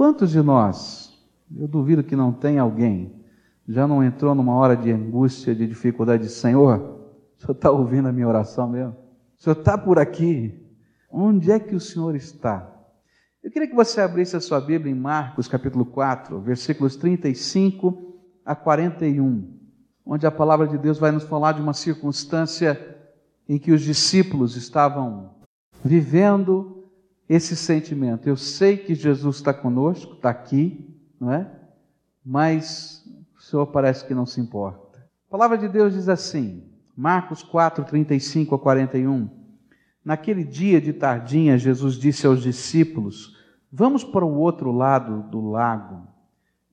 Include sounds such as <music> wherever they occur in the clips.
Quantos de nós, eu duvido que não tenha alguém, já não entrou numa hora de angústia, de dificuldade, de Senhor, o Senhor está ouvindo a minha oração mesmo? O Senhor está por aqui? Onde é que o Senhor está? Eu queria que você abrisse a sua Bíblia em Marcos capítulo 4, versículos 35 a 41, onde a palavra de Deus vai nos falar de uma circunstância em que os discípulos estavam vivendo esse sentimento. Eu sei que Jesus está conosco, está aqui, não é? Mas o Senhor parece que não se importa. A palavra de Deus diz assim, Marcos 4, 35 a 41. Naquele dia de tardinha, Jesus disse aos discípulos: Vamos para o outro lado do lago.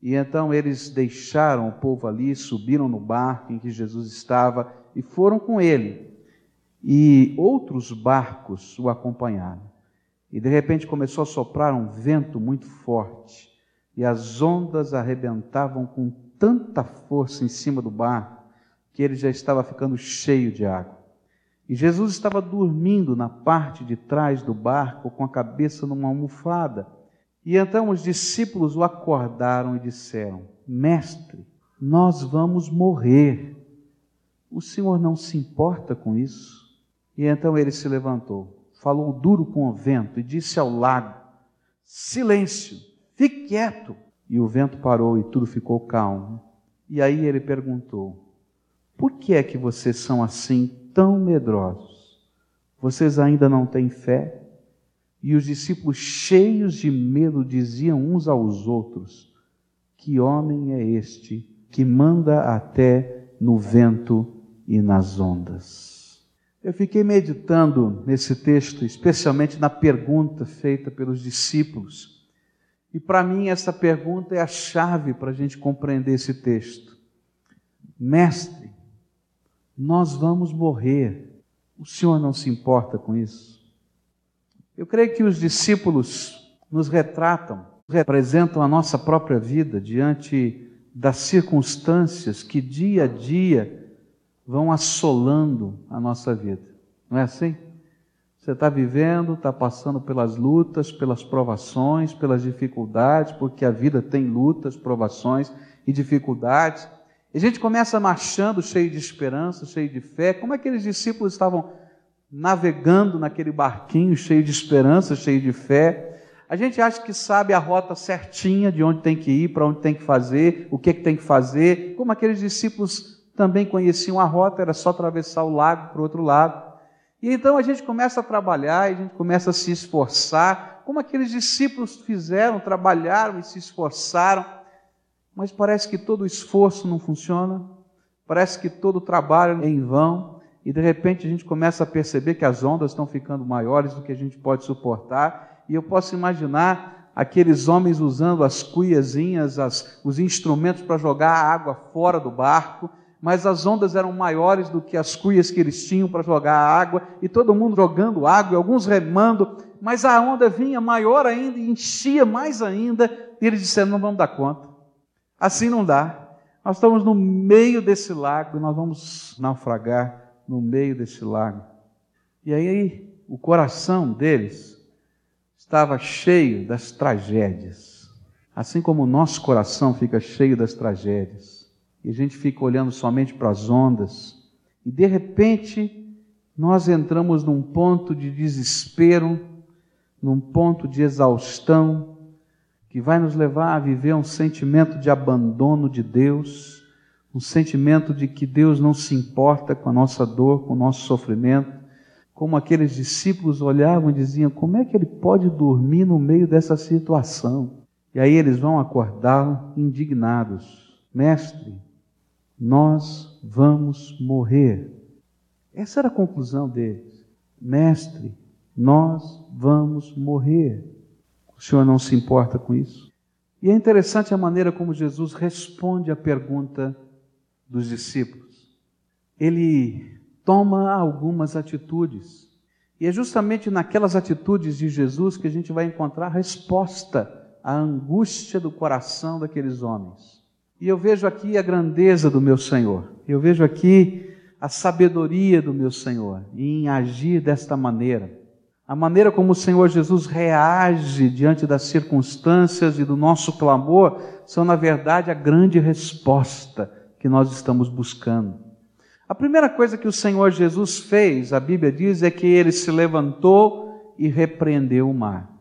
E então eles deixaram o povo ali, subiram no barco em que Jesus estava e foram com ele. E outros barcos o acompanharam. E de repente começou a soprar um vento muito forte, e as ondas arrebentavam com tanta força em cima do barco que ele já estava ficando cheio de água. E Jesus estava dormindo na parte de trás do barco com a cabeça numa almofada. E então os discípulos o acordaram e disseram: Mestre, nós vamos morrer. O Senhor não se importa com isso? E então ele se levantou, falou duro com o vento e disse ao lago: Silêncio, fique quieto. E o vento parou e tudo ficou calmo. E aí ele perguntou: Por que é que vocês são assim tão medrosos? Vocês ainda não têm fé? E os discípulos, cheios de medo, diziam uns aos outros: Que homem é este que manda até no vento e nas ondas? Eu fiquei meditando nesse texto, especialmente na pergunta feita pelos discípulos. E para mim, essa pergunta é a chave para a gente compreender esse texto. Mestre, nós vamos morrer. O Senhor não se importa com isso? Eu creio que os discípulos nos retratam, representam a nossa própria vida diante das circunstâncias que dia a dia vão assolando a nossa vida. Não é assim? Você está vivendo, está passando pelas lutas, pelas provações, pelas dificuldades, porque a vida tem lutas, provações e dificuldades. E a gente começa marchando cheio de esperança, cheio de fé, como aqueles discípulos estavam navegando naquele barquinho cheio de esperança, cheio de fé. A gente acha que sabe a rota certinha de onde tem que ir, para onde tem que fazer, o que, que tem que fazer, como aqueles discípulos também conheciam a rota, era só atravessar o lago para o outro lado. E então a gente começa a trabalhar, a gente começa a se esforçar, como aqueles discípulos fizeram, trabalharam e se esforçaram mas parece que todo esforço não funciona, parece que todo o trabalho é em vão, e de repente a gente começa a perceber que as ondas estão ficando maiores do que a gente pode suportar, e eu posso imaginar aqueles homens usando as cuiazinhas, as, os instrumentos para jogar a água fora do barco, mas as ondas eram maiores do que as cuias que eles tinham para jogar a água, e todo mundo jogando água, e alguns remando, mas a onda vinha maior ainda e enchia mais ainda, e eles disseram: não vamos dar conta. Assim não dá. Nós estamos no meio desse lago e nós vamos naufragar no meio desse lago. E aí o coração deles estava cheio das tragédias. Assim como o nosso coração fica cheio das tragédias. E a gente fica olhando somente para as ondas. E de repente nós entramos num ponto de desespero, num ponto de exaustão, que vai nos levar a viver um sentimento de abandono de Deus, um sentimento de que Deus não se importa com a nossa dor, com o nosso sofrimento, como aqueles discípulos olhavam e diziam: como é que ele pode dormir no meio dessa situação? E aí eles vão acordar indignados: Mestre, nós vamos morrer. Essa era a conclusão deles. Mestre, nós vamos morrer. O Senhor não se importa com isso? E é interessante a maneira como Jesus responde à pergunta dos discípulos. Ele toma algumas atitudes. E é justamente naquelas atitudes de Jesus que a gente vai encontrar a resposta à angústia do coração daqueles homens. E eu vejo aqui a grandeza do meu Senhor. Eu vejo aqui a sabedoria do meu Senhor em agir desta maneira a maneira como o Senhor Jesus reage diante das circunstâncias e do nosso clamor, são, na verdade, a grande resposta que nós estamos buscando. A primeira coisa que o Senhor Jesus fez, a Bíblia diz, é que ele se levantou e repreendeu o mar.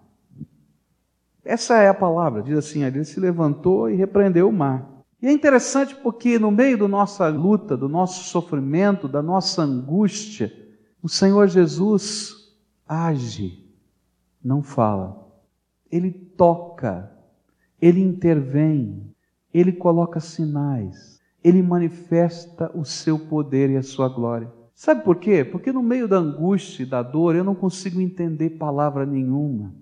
Essa é a palavra, diz assim: ele se levantou e repreendeu o mar. E é interessante porque no meio da nossa luta, do nosso sofrimento, da nossa angústia, o Senhor Jesus age, não fala. Ele toca, ele intervém, ele coloca sinais, ele manifesta o seu poder e a sua glória. Sabe por quê? Porque no meio da angústia e da dor eu não consigo entender palavra nenhuma.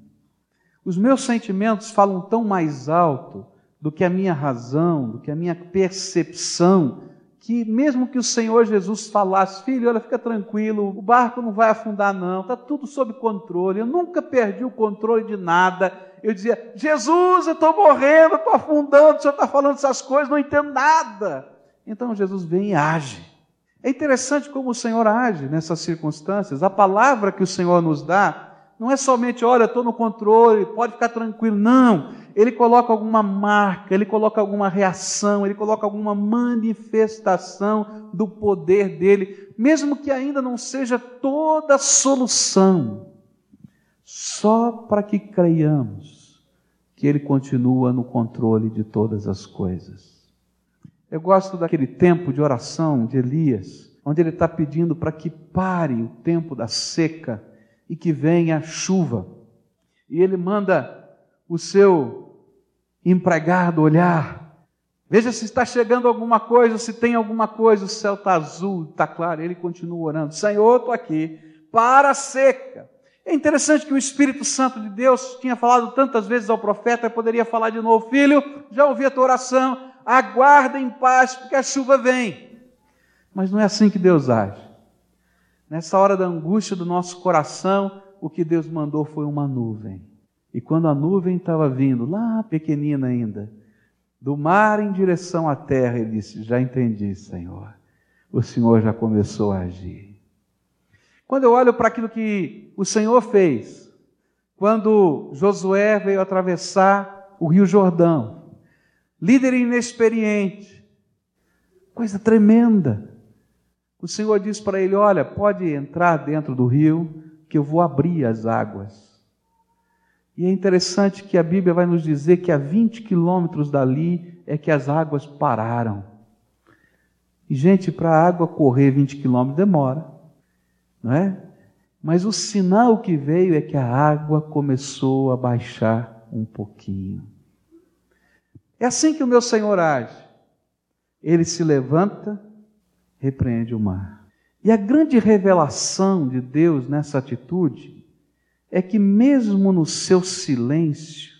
Os meus sentimentos falam tão mais alto do que a minha razão, do que a minha percepção, que mesmo que o Senhor Jesus falasse, filho, olha, fica tranquilo, o barco não vai afundar não, está tudo sob controle, eu nunca perdi o controle de nada. Eu dizia, Jesus, eu estou morrendo, estou afundando, o Senhor está falando essas coisas, não entendo nada. Então Jesus vem e age. É interessante como o Senhor age nessas circunstâncias. A palavra que o Senhor nos dá não é somente, olha, estou no controle, pode ficar tranquilo. Não. Ele coloca alguma marca, ele coloca alguma reação, ele coloca alguma manifestação do poder dele, mesmo que ainda não seja toda a solução, só para que creiamos que ele continua no controle de todas as coisas. Eu gosto daquele tempo de oração de Elias, onde ele está pedindo para que pare o tempo da seca e que venha chuva. E ele manda o seu empregado olhar. Veja se está chegando alguma coisa, se tem alguma coisa, o céu está azul, está claro. Ele continua orando: Senhor, estou aqui, para a seca. É interessante que o Espírito Santo de Deus tinha falado tantas vezes ao profeta, poderia falar de novo: Filho, já ouvi a tua oração, aguarda em paz, porque a chuva vem. Mas não é assim que Deus age. Nessa hora da angústia do nosso coração, o que Deus mandou foi uma nuvem. E quando a nuvem estava vindo, lá pequenina ainda, do mar em direção à terra, ele disse: Já entendi, Senhor. O Senhor já começou a agir. Quando eu olho para aquilo que o Senhor fez, quando Josué veio atravessar o Rio Jordão, líder inexperiente, coisa tremenda. O Senhor disse para ele: Olha, pode entrar dentro do rio, que eu vou abrir as águas. E é interessante que a Bíblia vai nos dizer que a 20 quilômetros dali é que as águas pararam. E, gente, para a água correr 20 quilômetros demora, não é? Mas o sinal que veio é que a água começou a baixar um pouquinho. É assim que o meu Senhor age. Ele se levanta, repreende o mar. E a grande revelação de Deus nessa atitude é que, mesmo no seu silêncio,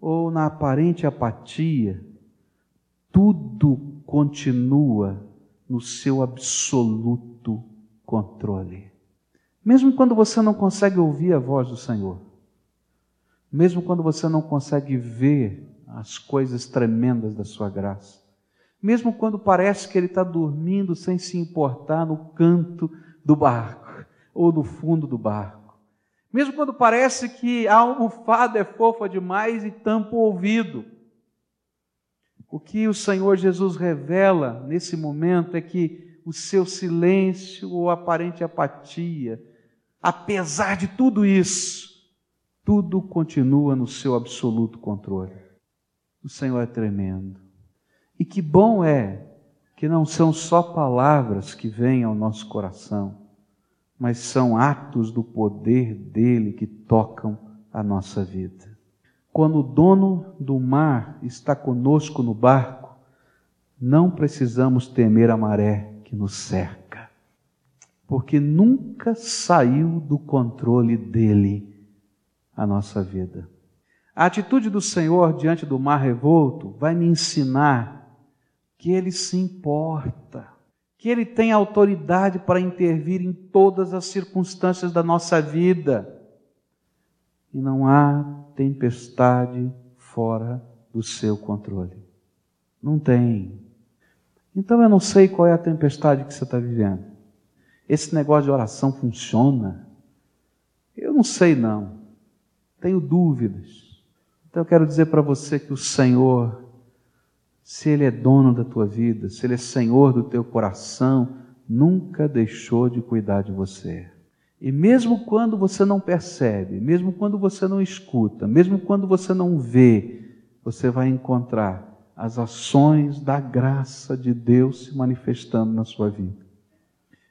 ou na aparente apatia, tudo continua no seu absoluto controle. Mesmo quando você não consegue ouvir a voz do Senhor, mesmo quando você não consegue ver as coisas tremendas da sua graça, mesmo quando parece que ele está dormindo sem se importar no canto do barco ou no fundo do barco. Mesmo quando parece que a almofada é fofa demais e tampa o ouvido. O que o Senhor Jesus revela nesse momento é que o seu silêncio ou aparente apatia, apesar de tudo isso, tudo continua no seu absoluto controle. O Senhor é tremendo. E que bom é que não são só palavras que vêm ao nosso coração, mas são atos do poder dele que tocam a nossa vida. Quando o dono do mar está conosco no barco, não precisamos temer a maré que nos cerca, porque nunca saiu do controle dele a nossa vida. A atitude do Senhor diante do mar revolto vai me ensinar que Ele se importa, que Ele tem autoridade para intervir em todas as circunstâncias da nossa vida. E não há tempestade fora do seu controle. Não tem. Então eu não sei qual é a tempestade que você está vivendo. Esse negócio de oração funciona. Eu não sei não. Tenho dúvidas. Então eu quero dizer para você que o Senhor, se Ele é dono da tua vida, se Ele é Senhor do teu coração, nunca deixou de cuidar de você. E mesmo quando você não percebe, mesmo quando você não escuta, mesmo quando você não vê, você vai encontrar as ações da graça de Deus se manifestando na sua vida.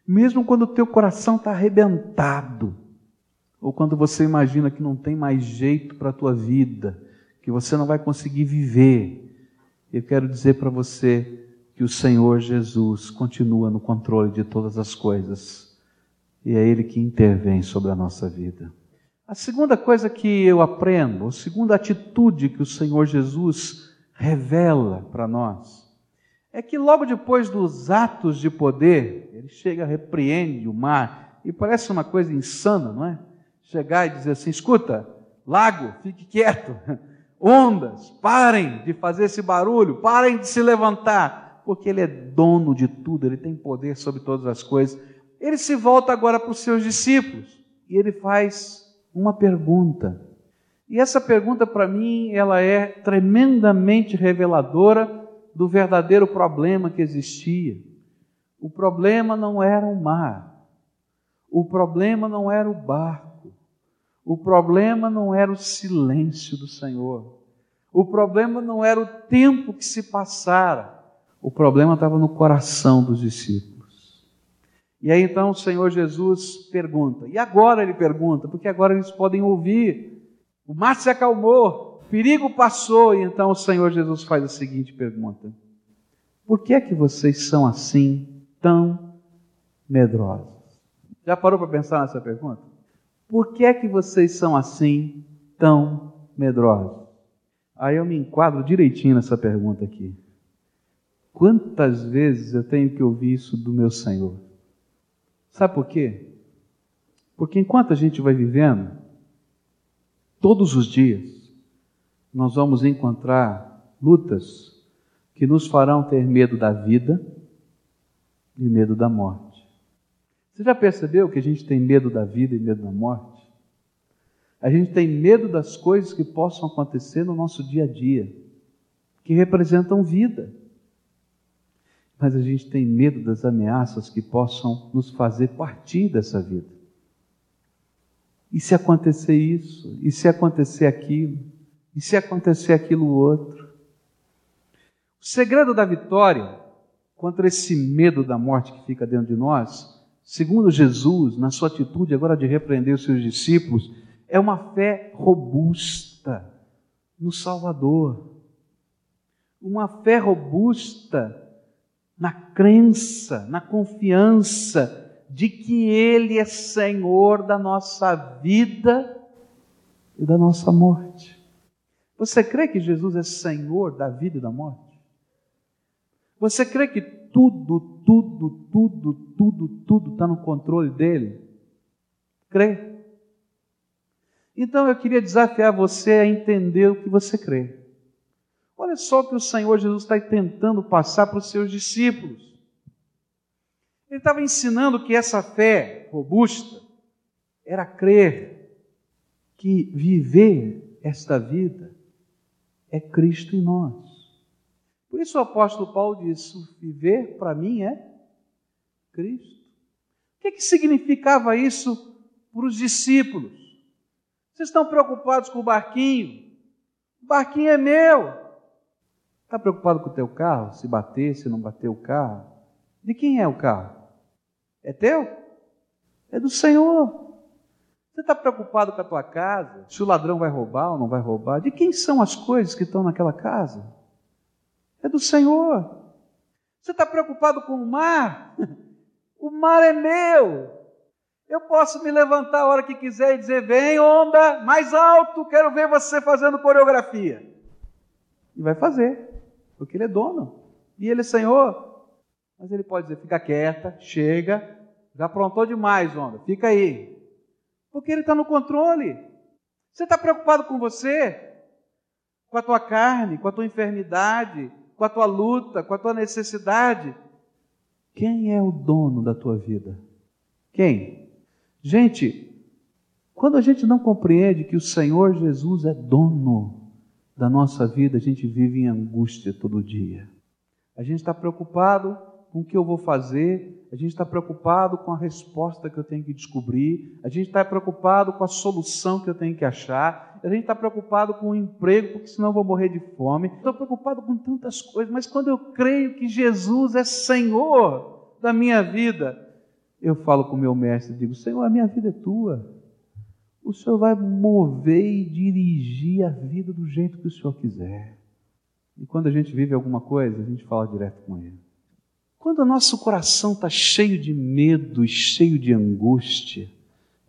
Mesmo quando o teu coração está arrebentado, ou quando você imagina que não tem mais jeito para a tua vida, que você não vai conseguir viver, eu quero dizer para você que o Senhor Jesus continua no controle de todas as coisas e é Ele que intervém sobre a nossa vida. A segunda coisa que eu aprendo, a segunda atitude que o Senhor Jesus revela para nós, é que logo depois dos atos de poder, ele chega, repreende o mar, e parece uma coisa insana, não é? Chegar e dizer assim: escuta, lago, fique quieto, <laughs> ondas, parem de fazer esse barulho, parem de se levantar, porque ele é dono de tudo, ele tem poder sobre todas as coisas ele se volta agora para os seus discípulos e ele faz uma pergunta. E essa pergunta, para mim, ela é tremendamente reveladora do verdadeiro problema que existia. O problema não era o mar, o problema não era o barco, o problema não era o silêncio do Senhor, o problema não era o tempo que se passara, o problema estava no coração dos discípulos. E aí então o Senhor Jesus pergunta. E agora ele pergunta, porque agora eles podem ouvir. O mar se acalmou, o perigo passou, e então o Senhor Jesus faz a seguinte pergunta: Por que é que vocês são assim tão medrosos? Já parou para pensar nessa pergunta? Por que é que vocês são assim tão medrosos? Aí eu me enquadro direitinho nessa pergunta aqui. Quantas vezes eu tenho que ouvir isso do meu Senhor? Sabe por quê? Porque enquanto a gente vai vivendo, todos os dias, nós vamos encontrar lutas que nos farão ter medo da vida e medo da morte. Você já percebeu que a gente tem medo da vida e medo da morte? A gente tem medo das coisas que possam acontecer no nosso dia a dia, que representam vida mas a gente tem medo das ameaças que possam nos fazer partir dessa vida. E se acontecer isso? E se acontecer aquilo? E se acontecer aquilo outro? O segredo da vitória contra esse medo da morte que fica dentro de nós, segundo Jesus, na sua atitude agora de repreender os seus discípulos, é uma fé robusta no Salvador. Uma fé robusta na crença, na confiança de que Ele é Senhor da nossa vida e da nossa morte. Você crê que Jesus é Senhor da vida e da morte? Você crê que tudo, tudo, tudo, tudo, tudo está no controle dele? Crê? Então eu queria desafiar você a entender o que você crê. Olha só o que o Senhor Jesus está tentando passar para os seus discípulos. Ele estava ensinando que essa fé robusta era crer que viver esta vida é Cristo em nós. Por isso o apóstolo Paulo diz: viver para mim é Cristo. O que, que significava isso para os discípulos? Vocês estão preocupados com o barquinho? O barquinho é meu. Está preocupado com o teu carro? Se bater, se não bater o carro? De quem é o carro? É teu? É do Senhor. Você está preocupado com a tua casa? Se o ladrão vai roubar ou não vai roubar? De quem são as coisas que estão naquela casa? É do Senhor. Você está preocupado com o mar? <laughs> O mar é meu. Eu posso me levantar a hora que quiser e dizer: vem, onda, mais alto, quero ver você fazendo coreografia. E vai fazer porque ele é dono e ele é senhor. Mas ele pode dizer: fica quieta, chega, já aprontou demais, onda, fica aí. Porque ele está no controle. Você está preocupado com você, com a tua carne, com a tua enfermidade, com a tua luta, com a tua necessidade. Quem é o dono da tua vida? Quem? Gente, Quando a gente não compreende que o Senhor Jesus é dono da nossa vida, a gente vive em angústia todo dia. A gente está preocupado com o que eu vou fazer, a gente está preocupado com a resposta que eu tenho que descobrir, a gente está preocupado com a solução que eu tenho que achar, a gente está preocupado com o emprego, porque senão eu vou morrer de fome. Estou preocupado com tantas coisas, mas quando eu creio que Jesus é Senhor da minha vida, eu falo com o meu mestre, digo: Senhor, a minha vida é tua. O Senhor vai mover e dirigir a vida do jeito que o Senhor quiser. E quando a gente vive alguma coisa, a gente fala direto com Ele. Quando o nosso coração está cheio de medo e cheio de angústia,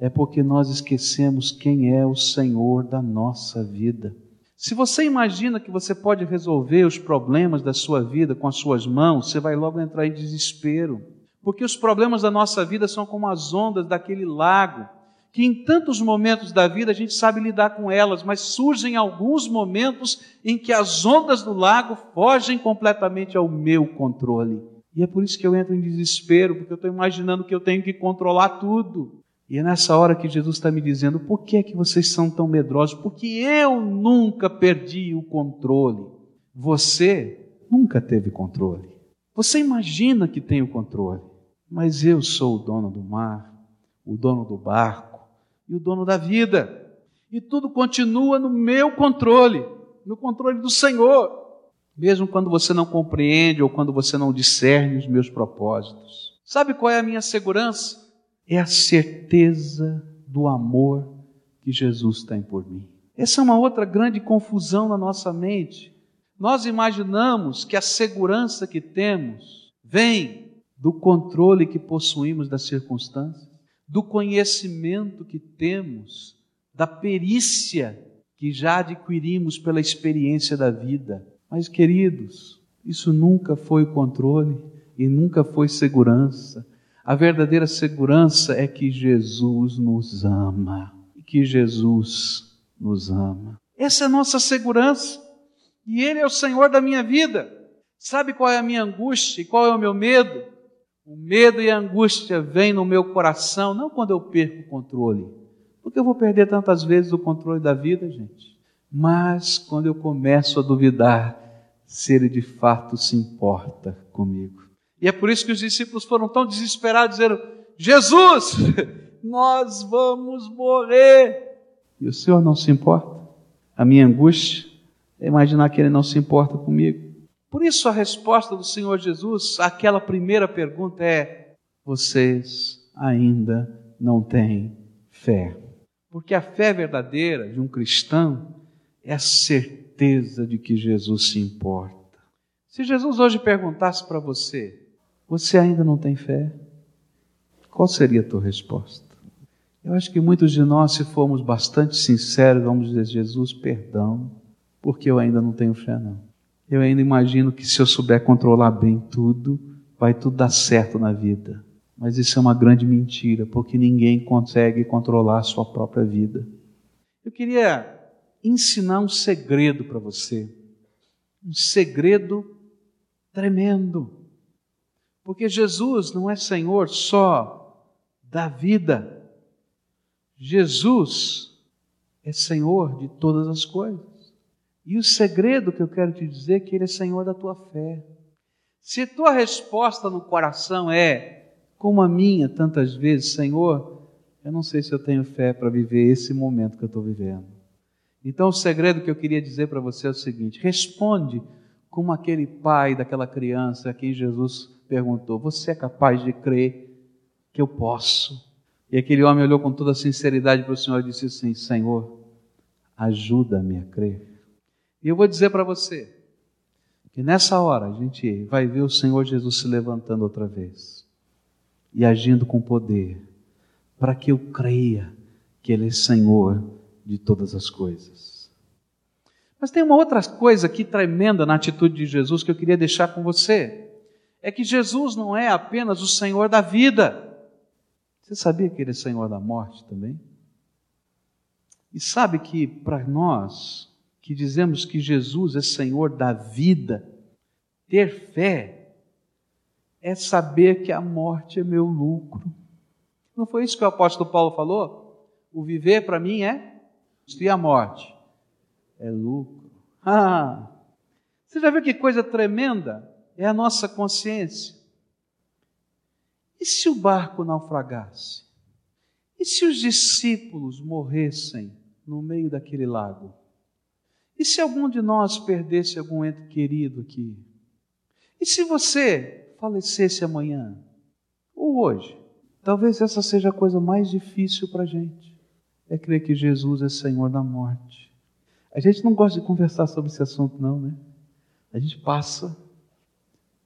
é porque nós esquecemos quem é o Senhor da nossa vida. Se você imagina que você pode resolver os problemas da sua vida com as suas mãos, você vai logo entrar em desespero. Porque os problemas da nossa vida são como as ondas daquele lago, que em tantos momentos da vida a gente sabe lidar com elas, mas surgem alguns momentos em que as ondas do lago fogem completamente ao meu controle. E é por isso que eu entro em desespero, porque eu estou imaginando que eu tenho que controlar tudo. E é nessa hora que Jesus está me dizendo: por que é que vocês são tão medrosos? Porque eu nunca perdi o controle. Você nunca teve controle. Você imagina que tem o controle, mas eu sou o dono do mar, o dono do barco e o dono da vida. E tudo continua no meu controle, no controle do Senhor mesmo quando você não compreende ou quando você não discerne os meus propósitos. Sabe qual é a minha segurança? É a certeza do amor que Jesus tem por mim. Essa é uma outra grande confusão na nossa mente. Nós imaginamos que a segurança que temos vem do controle que possuímos das circunstâncias, do conhecimento que temos, da perícia que já adquirimos pela experiência da vida. Mas, queridos, isso nunca foi controle e nunca foi segurança. A verdadeira segurança é que Jesus nos ama e que Jesus nos ama. Essa é a nossa segurança. E Ele é o Senhor da minha vida. Sabe qual é a minha angústia e qual é o meu medo? O medo e a angústia vêm no meu coração, não quando eu perco o controle, porque eu vou perder tantas vezes o controle da vida, gente, mas quando eu começo a duvidar se ele de fato se importa comigo. E é por isso que os discípulos foram tão desesperados, dizendo: Jesus, <laughs> nós vamos morrer. E o Senhor não se importa? A minha angústia é imaginar que Ele não se importa comigo. Por isso, a resposta do Senhor Jesus àquela primeira pergunta é: vocês ainda não têm fé. Porque a fé verdadeira de um cristão é a certeza de que Jesus se importa. Se Jesus hoje perguntasse para você, você ainda não tem fé? Qual seria a tua resposta? Eu acho que muitos de nós, se formos bastante sinceros, vamos dizer: Jesus, perdão, porque eu ainda não tenho fé, não. Eu ainda imagino que se eu souber controlar bem tudo, vai tudo dar certo na vida. Mas isso é uma grande mentira, porque ninguém consegue controlar a sua própria vida. Eu queria ensinar um segredo para você. Um segredo tremendo. Porque Jesus não é Senhor só da vida. Jesus é Senhor de todas as coisas. E o segredo que eu quero te dizer é que Ele é Senhor da tua fé. Se tua resposta no coração é, como a minha tantas vezes, Senhor, eu não sei se eu tenho fé para viver esse momento que eu estou vivendo. Então, o segredo que eu queria dizer para você é o seguinte: responde como aquele pai daquela criança a quem Jesus perguntou: Você é capaz de crer que eu posso? E aquele homem olhou com toda sinceridade para o Senhor e disse assim: Senhor, ajuda-me a crer. E eu vou dizer para você que nessa hora a gente vai ver o Senhor Jesus se levantando outra vez e agindo com poder, para que eu creia que Ele é Senhor de todas as coisas. Mas tem uma outra coisa aqui tremenda na atitude de Jesus que eu queria deixar com você. É que Jesus não é apenas o Senhor da vida. Você sabia que Ele é Senhor da morte também? E sabe que para nós que dizemos que Jesus é Senhor da vida, ter fé é saber que a morte é meu lucro. Não foi isso que o apóstolo Paulo falou? O viver para mim é e a morte é lucro. Ah! Você já viu que coisa tremenda? É a nossa consciência. E se o barco naufragasse? E se os discípulos morressem no meio daquele lago? E se algum de nós perdesse algum ente querido aqui? E se você falecesse amanhã? Ou hoje? Talvez essa seja a coisa mais difícil para a gente. É crer que Jesus é Senhor da morte. A gente não gosta de conversar sobre esse assunto, não, né? A gente passa.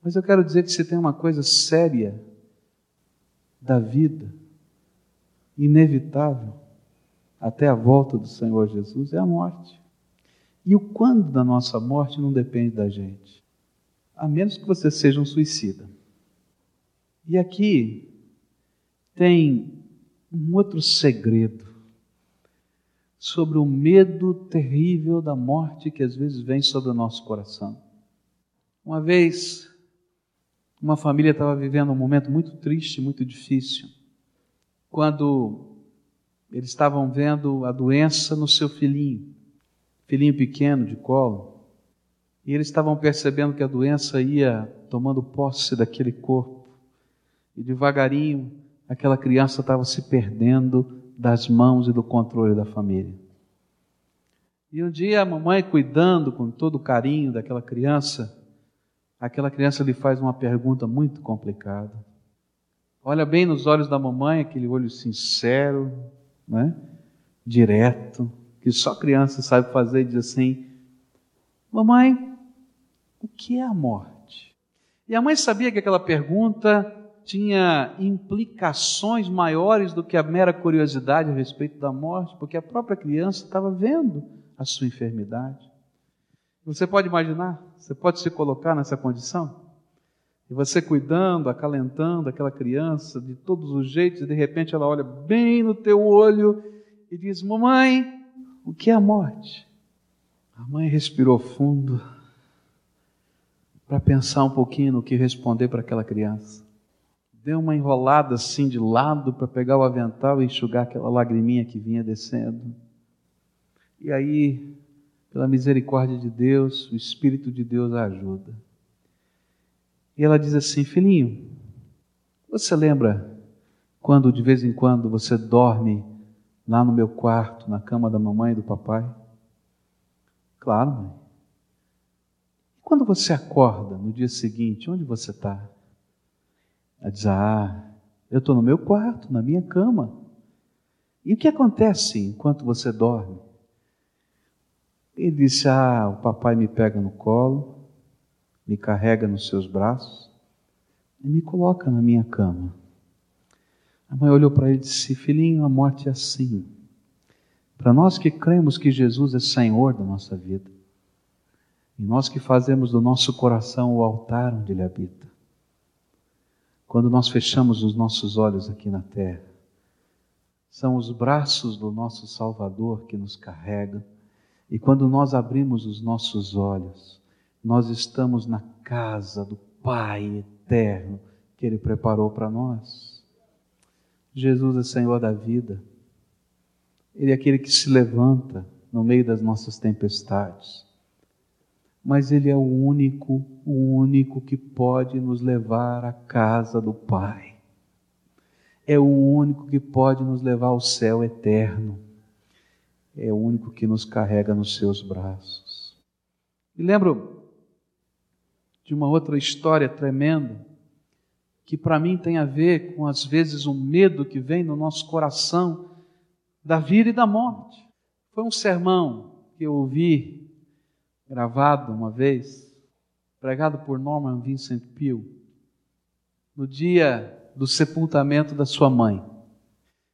Mas eu quero dizer que se tem uma coisa séria da vida, inevitável, até a volta do Senhor Jesus, é a morte. E o quando da nossa morte não depende da gente, a menos que você seja um suicida. E aqui tem um outro segredo sobre o medo terrível da morte que às vezes vem sobre o nosso coração. Uma vez, uma família estava vivendo um momento muito triste, muito difícil, quando eles estavam vendo a doença no seu filhinho, filhinho pequeno de colo, e eles estavam percebendo que a doença ia tomando posse daquele corpo, e devagarinho aquela criança estava se perdendo das mãos e do controle da família. E um dia a mamãe, cuidando com todo carinho daquela criança, aquela criança lhe faz uma pergunta muito complicada. Olha bem nos olhos da mamãe, aquele olho sincero, né? direto, que só criança sabe fazer, e diz assim: Mamãe, o que é a morte? E a mãe sabia que aquela pergunta tinha implicações maiores do que a mera curiosidade a respeito da morte, porque a própria criança estava vendo a sua enfermidade. Você pode imaginar? Você pode se colocar nessa condição? E você cuidando, acalentando aquela criança de todos os jeitos, e de repente ela olha bem no teu olho e diz: Mamãe, o que é a morte? A mãe respirou fundo para pensar um pouquinho no que responder para aquela criança deu uma enrolada assim de lado para pegar o avental e enxugar aquela lagriminha que vinha descendo. E aí, pela misericórdia de Deus, o Espírito de Deus a ajuda. E ela diz assim: Filhinho, você lembra quando de vez em quando você dorme lá no meu quarto, na cama da mamãe e do papai? Claro, mãe. E quando você acorda no dia seguinte, onde você está? Ela diz: Ah, eu estou no meu quarto, na minha cama. E o que acontece enquanto você dorme? Ele disse: Ah, o papai me pega no colo, me carrega nos seus braços e me coloca na minha cama. A mãe olhou para ele e disse: Filhinho, a morte é assim. Para nós que cremos que Jesus é Senhor da nossa vida, e nós que fazemos do nosso coração o altar onde Ele habita, quando nós fechamos os nossos olhos aqui na terra. São os braços do nosso Salvador que nos carregam, e quando nós abrimos os nossos olhos, nós estamos na casa do Pai eterno que Ele preparou para nós. Jesus é Senhor da vida, Ele é aquele que se levanta no meio das nossas tempestades mas Ele é o único, o único que pode nos levar à casa do Pai. É o único que pode nos levar ao céu eterno. É o único que nos carrega nos seus braços. E lembro de uma outra história tremenda, que para mim tem a ver com, às vezes, o medo que vem no nosso coração da vida e da morte. Foi um sermão que eu ouvi gravado uma vez, pregado por Norman Vincent Peale, no dia do sepultamento da sua mãe.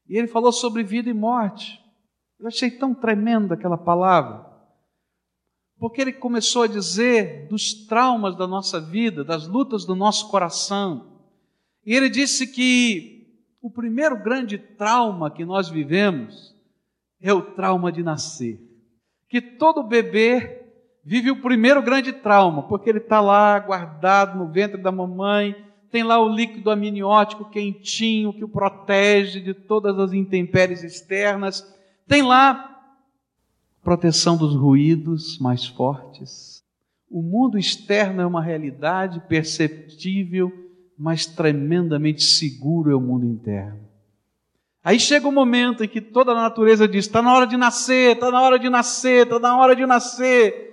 E ele falou sobre vida e morte. Eu achei tão tremenda aquela palavra, porque ele começou a dizer dos traumas da nossa vida, das lutas do nosso coração. E ele disse que o primeiro grande trauma que nós vivemos é o trauma de nascer. Que todo bebê vive o primeiro grande trauma, porque ele está lá guardado no ventre da mamãe, tem lá o líquido amniótico quentinho que o protege de todas as intempéries externas, tem lá proteção dos ruídos mais fortes. O mundo externo é uma realidade perceptível, mas tremendamente seguro é o mundo interno. Aí chega o um momento em que toda a natureza diz: está na hora de nascer, está na hora de nascer, está na hora de nascer.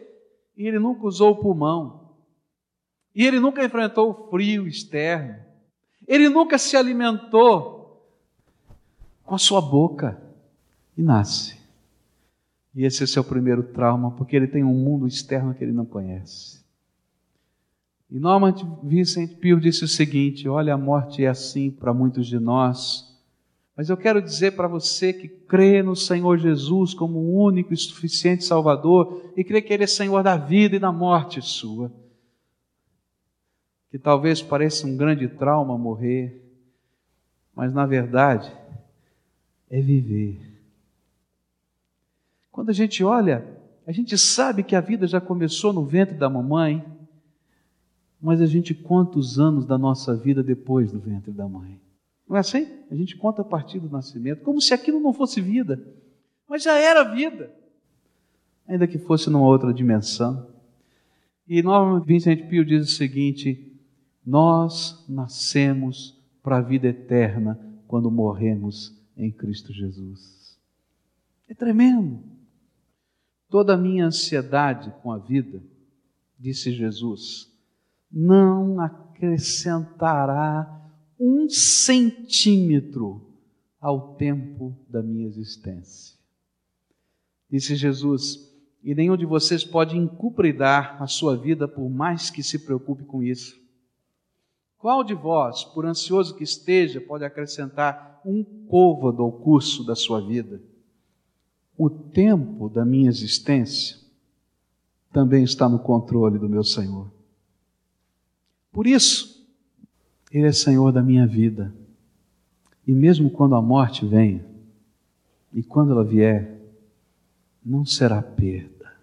E ele nunca usou o pulmão. E ele nunca enfrentou o frio externo. Ele nunca se alimentou com a sua boca. E nasce. E esse é o seu primeiro trauma, porque ele tem um mundo externo que ele não conhece. E Norman Vincent Peale disse o seguinte: Olha, a morte é assim para muitos de nós, mas eu quero dizer para você que crê no Senhor Jesus como o único e suficiente Salvador e crê que Ele é Senhor da vida e da morte sua, que talvez pareça um grande trauma morrer, mas na verdade é viver quando a gente olha, a gente sabe que a vida já começou no ventre da mamãe, mas a gente conta os anos da nossa vida depois do ventre da mãe. Não é assim? A gente conta a partir do nascimento, como se aquilo não fosse vida, mas já era vida, ainda que fosse numa outra dimensão. E Norman Vincent Peale diz o seguinte: nós nascemos para a vida eterna quando morremos em Cristo Jesus. É tremendo. Toda a minha ansiedade com a vida, disse Jesus, não acrescentará um centímetro ao tempo da minha existência. Disse Jesus, e nenhum de vocês pode encupridar a sua vida por mais que se preocupe com isso. Qual de vós, por ansioso que esteja, pode acrescentar um côvado ao curso da sua vida? o tempo da minha existência também está no controle do meu Senhor. Por isso, Ele é Senhor da minha vida. E mesmo quando a morte venha, e quando ela vier, não será perda,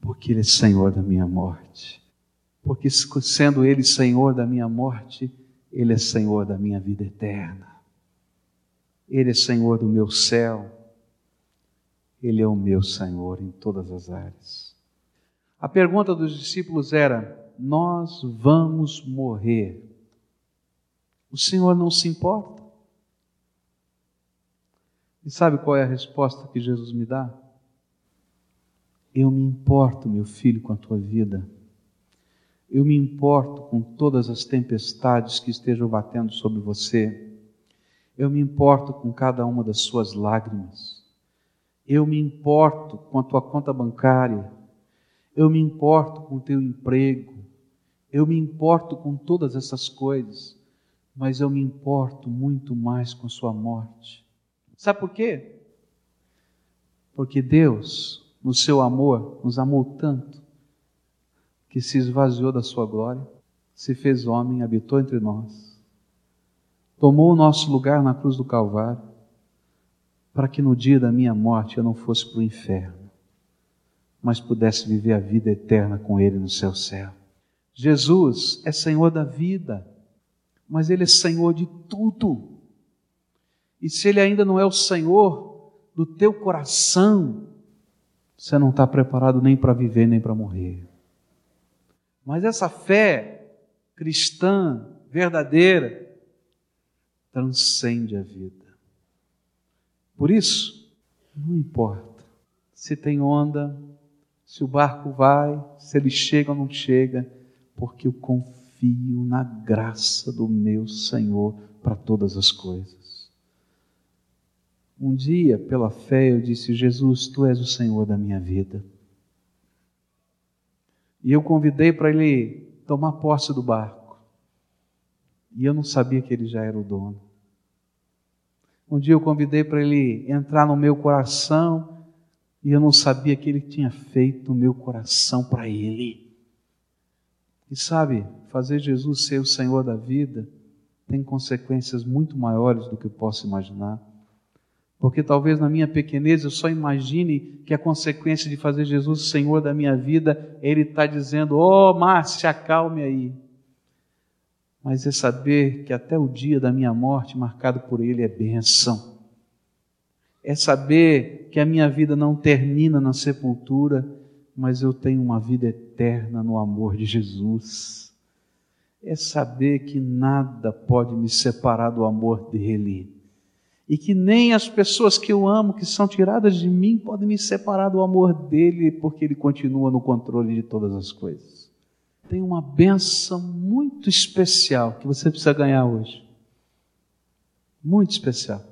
porque Ele é Senhor da minha morte. Porque sendo Ele Senhor da minha morte, Ele é Senhor da minha vida eterna. Ele é Senhor do meu céu, ele é o meu Senhor em todas as áreas. A pergunta dos discípulos era: Nós vamos morrer. O Senhor não se importa? E sabe qual é a resposta que Jesus me dá? Eu me importo, meu filho, com a tua vida. Eu me importo com todas as tempestades que estejam batendo sobre você. Eu me importo com cada uma das suas lágrimas. Eu me importo com a tua conta bancária. Eu me importo com o teu emprego. Eu me importo com todas essas coisas. Mas eu me importo muito mais com sua morte. Sabe por quê? Porque Deus, no seu amor, nos amou tanto que se esvaziou da sua glória, se fez homem, habitou entre nós, tomou o nosso lugar na cruz do Calvário para que no dia da minha morte eu não fosse para o inferno, mas pudesse viver a vida eterna com Ele no seu céu. Jesus é Senhor da vida, mas Ele é Senhor de tudo. E se Ele ainda não é o Senhor do teu coração, você não está preparado nem para viver nem para morrer. Mas essa fé cristã, verdadeira, transcende a vida. Por isso, não importa se tem onda, se o barco vai, se ele chega ou não chega, porque eu confio na graça do meu Senhor para todas as coisas. Um dia, pela fé, eu disse: Jesus, tu és o Senhor da minha vida. E eu convidei para ele tomar posse do barco. E eu não sabia que ele já era o dono. Um dia eu convidei para ele entrar no meu coração e eu não sabia que ele tinha feito o meu coração para ele. E sabe, fazer Jesus ser o Senhor da vida tem consequências muito maiores do que eu posso imaginar. Porque talvez na minha pequenez eu só imagine que a consequência de fazer Jesus o Senhor da minha vida, Ele está dizendo: Ó oh, Márcia, acalme aí. mas é saber que até o dia da minha morte, marcado por Ele, é bênção. É saber que a minha vida não termina na sepultura, mas eu tenho uma vida eterna no amor de Jesus. É saber que nada pode me separar do amor dele. E que nem as pessoas que eu amo, que são tiradas de mim, podem me separar do amor dele, porque ele continua no controle de todas as coisas. Tem uma benção muito especial que você precisa ganhar hoje. Muito especial.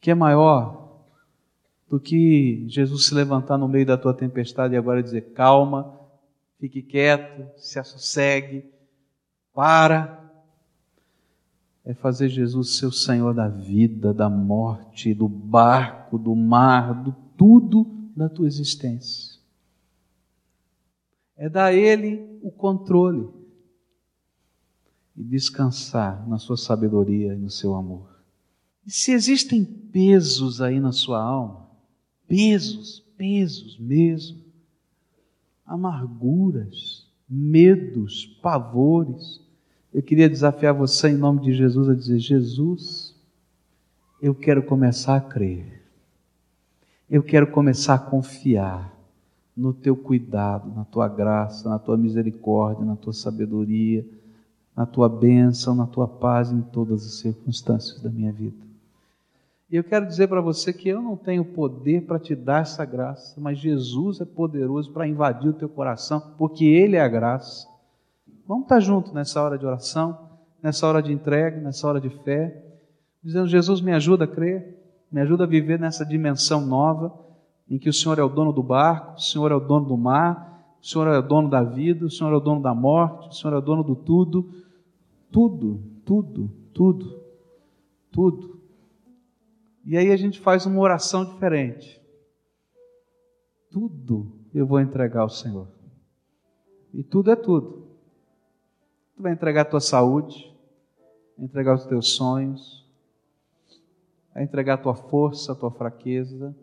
Que é maior do que Jesus se levantar no meio da tua tempestade e agora dizer: calma, fique quieto, se assossegue, para. É fazer Jesus seu Senhor da vida, da morte, do barco, do mar, do tudo da tua existência. É dar a Ele o controle e descansar na sua sabedoria e no seu amor. E se existem pesos aí na sua alma, pesos, pesos mesmo, amarguras, medos, pavores. Eu queria desafiar você em nome de Jesus a dizer: Jesus, eu quero começar a crer, eu quero começar a confiar no teu cuidado, na tua graça, na tua misericórdia, na tua sabedoria, na tua bênção, na tua paz em todas as circunstâncias da minha vida. E eu quero dizer para você que eu não tenho poder para te dar essa graça, mas Jesus é poderoso para invadir o teu coração, porque Ele é a graça. Vamos estar juntos nessa hora de oração, nessa hora de entrega, nessa hora de fé, dizendo: Jesus, me ajuda a crer, me ajuda a viver nessa dimensão nova, em que o Senhor é o dono do barco, o Senhor é o dono do mar, o Senhor é o dono da vida, o Senhor é o dono da morte, o Senhor é o dono do tudo, tudo, tudo, tudo, tudo. E aí a gente faz uma oração diferente. Tudo eu vou entregar ao Senhor. E tudo é tudo. Tu vai entregar a tua saúde, entregar os teus sonhos, vai entregar a tua força, a tua fraqueza,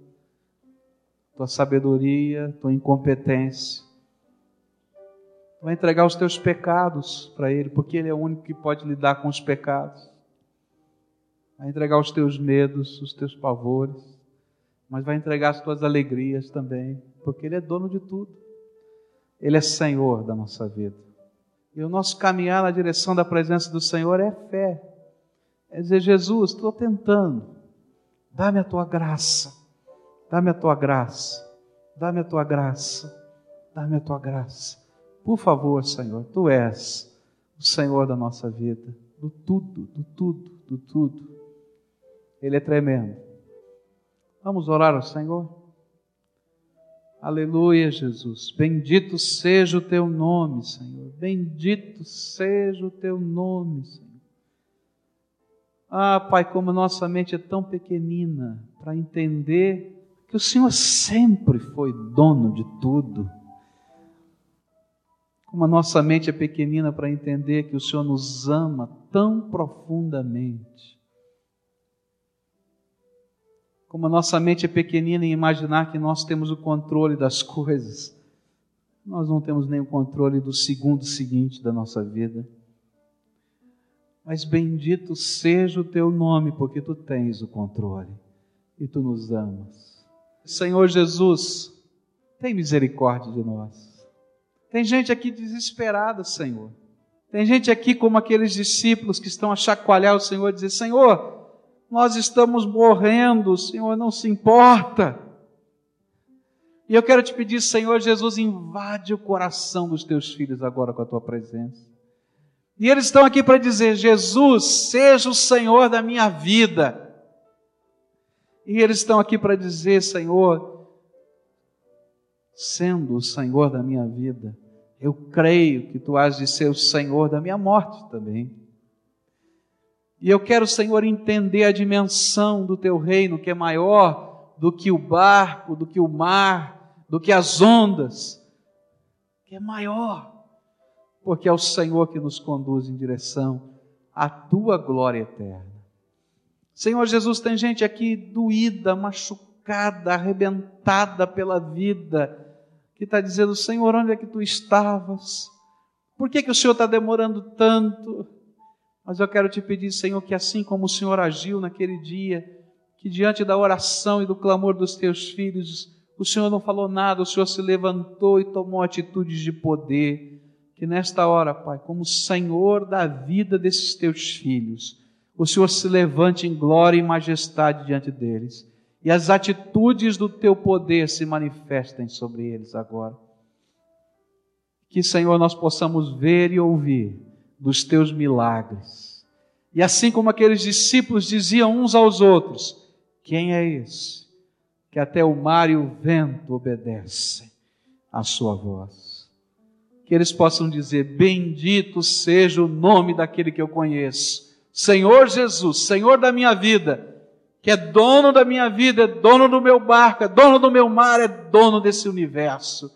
tua sabedoria, tua incompetência. Vai entregar os teus pecados para Ele, porque Ele é o único que pode lidar com os pecados vai entregar os teus medos, os teus pavores, mas vai entregar as tuas alegrias também, porque Ele é dono de tudo. Ele é Senhor da nossa vida. E o nosso caminhar na direção da presença do Senhor é fé. É dizer, Jesus, estou tentando, dá-me a tua graça, dá-me a tua graça, dá-me a tua graça, dá-me a tua graça. Por favor, Senhor, tu és o Senhor da nossa vida, do tudo, do tudo, do tudo. Ele é tremendo. Vamos orar ao Senhor? Aleluia, Jesus. Bendito seja o teu nome, Senhor. Bendito seja o teu nome, Senhor. Ah, Pai, como nossa mente é tão pequenina para entender que o Senhor sempre foi dono de tudo. Como a nossa mente é pequenina para entender que o Senhor nos ama tão profundamente como a nossa mente é pequenina em imaginar que nós temos o controle das coisas, nós não temos nem o controle do segundo seguinte da nossa vida. Mas bendito seja o teu nome, porque tu tens o controle e tu nos amas. Senhor Jesus, tem misericórdia de nós. Tem gente aqui desesperada, Senhor. Tem gente aqui como aqueles discípulos que estão a chacoalhar o Senhor e dizer: Senhor, nós estamos morrendo, o Senhor não se importa. E eu quero te pedir, Senhor Jesus, invade o coração dos teus filhos agora com a tua presença. E eles estão aqui para dizer: Jesus, seja o Senhor da minha vida. E eles estão aqui para dizer: Senhor, sendo o Senhor da minha vida, eu creio que tu has de ser o Senhor da minha morte também. E eu quero, Senhor, entender a dimensão do teu reino, que é maior do que o barco, do que o mar, do que as ondas, que é maior, porque é o Senhor que nos conduz em direção à tua glória eterna. Senhor Jesus, tem gente aqui doída, machucada, arrebentada pela vida, que está dizendo: Senhor, onde é que tu estavas? Por que, que o Senhor está demorando tanto? Mas eu quero te pedir, Senhor, que assim como o Senhor agiu naquele dia, que diante da oração e do clamor dos teus filhos, o Senhor não falou nada, o Senhor se levantou e tomou atitudes de poder. Que nesta hora, Pai, como Senhor da vida desses teus filhos, o Senhor se levante em glória e majestade diante deles, e as atitudes do teu poder se manifestem sobre eles agora. Que, Senhor, nós possamos ver e ouvir dos teus milagres. E assim como aqueles discípulos diziam uns aos outros: Quem é esse? Que até o mar e o vento obedecem à sua voz. Que eles possam dizer: Bendito seja o nome daquele que eu conheço, Senhor Jesus, Senhor da minha vida, que é dono da minha vida, é dono do meu barco, é dono do meu mar, é dono desse universo,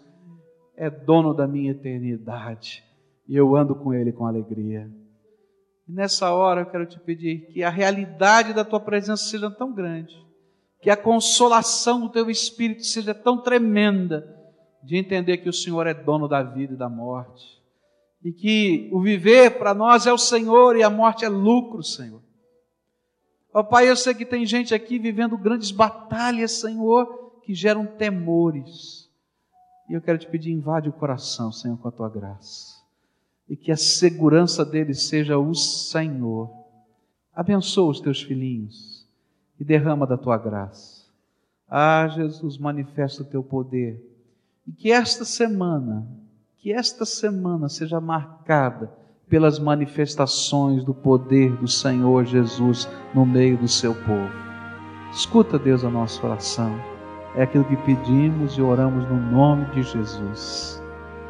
é dono da minha eternidade e eu ando com Ele com alegria. E nessa hora eu quero te pedir que a realidade da tua presença seja tão grande, que a consolação do teu espírito seja tão tremenda, de entender que o Senhor é dono da vida e da morte, e que o viver para nós é o Senhor e a morte é lucro, Senhor. Ó Pai, eu sei que tem gente aqui vivendo grandes batalhas, Senhor, que geram temores. E eu quero te pedir, invade o coração, Senhor, com a tua graça e que a segurança deles seja o Senhor. Abençoa os teus filhinhos e derrama da tua graça. Ah, Jesus, manifesta o teu poder. E que esta semana, que esta semana seja marcada pelas manifestações do poder do Senhor Jesus no meio do seu povo. Escuta, Deus, a nossa oração. É aquilo que pedimos e oramos no nome de Jesus.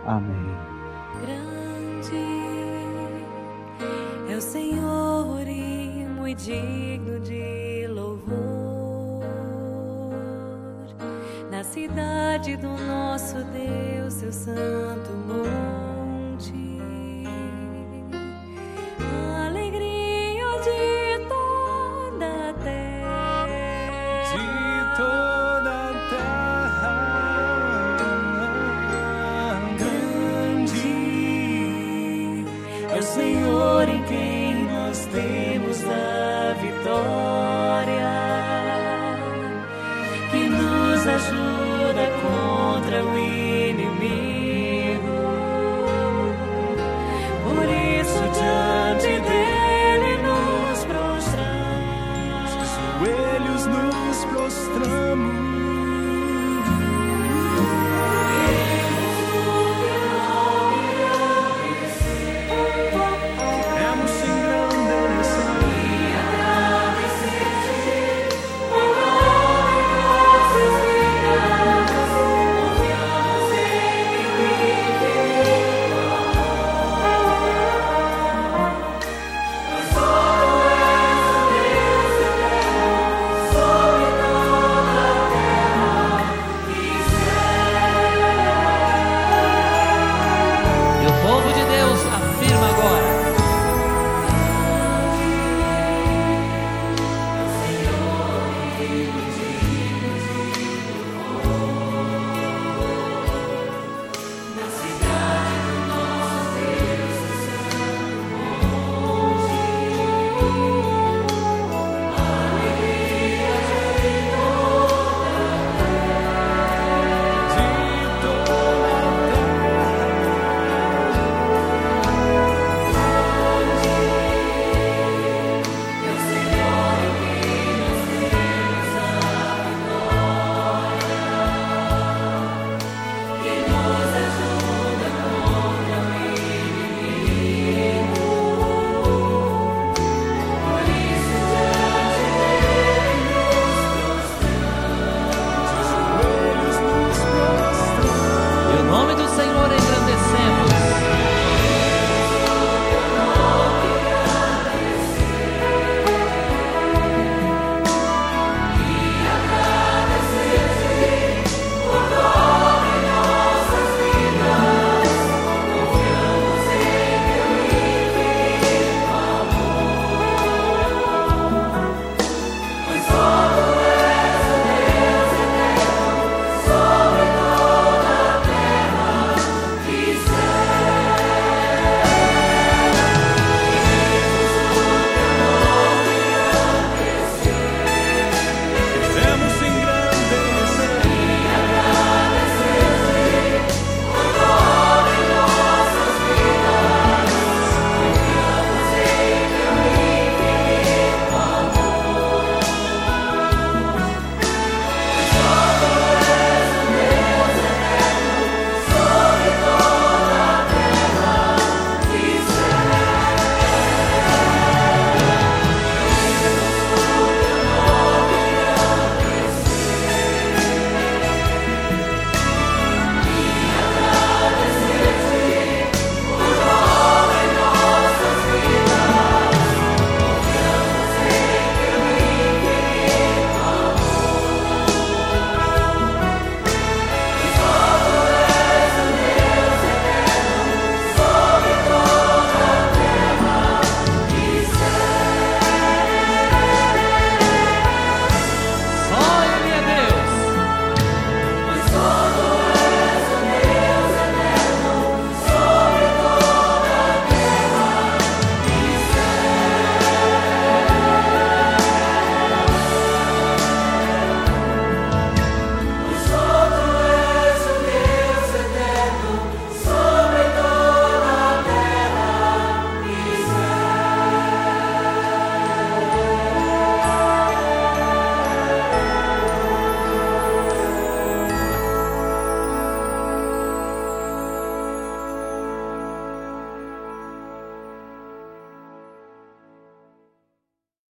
Amém. Digno de louvor. Na cidade do nosso Deus, seu santo monte.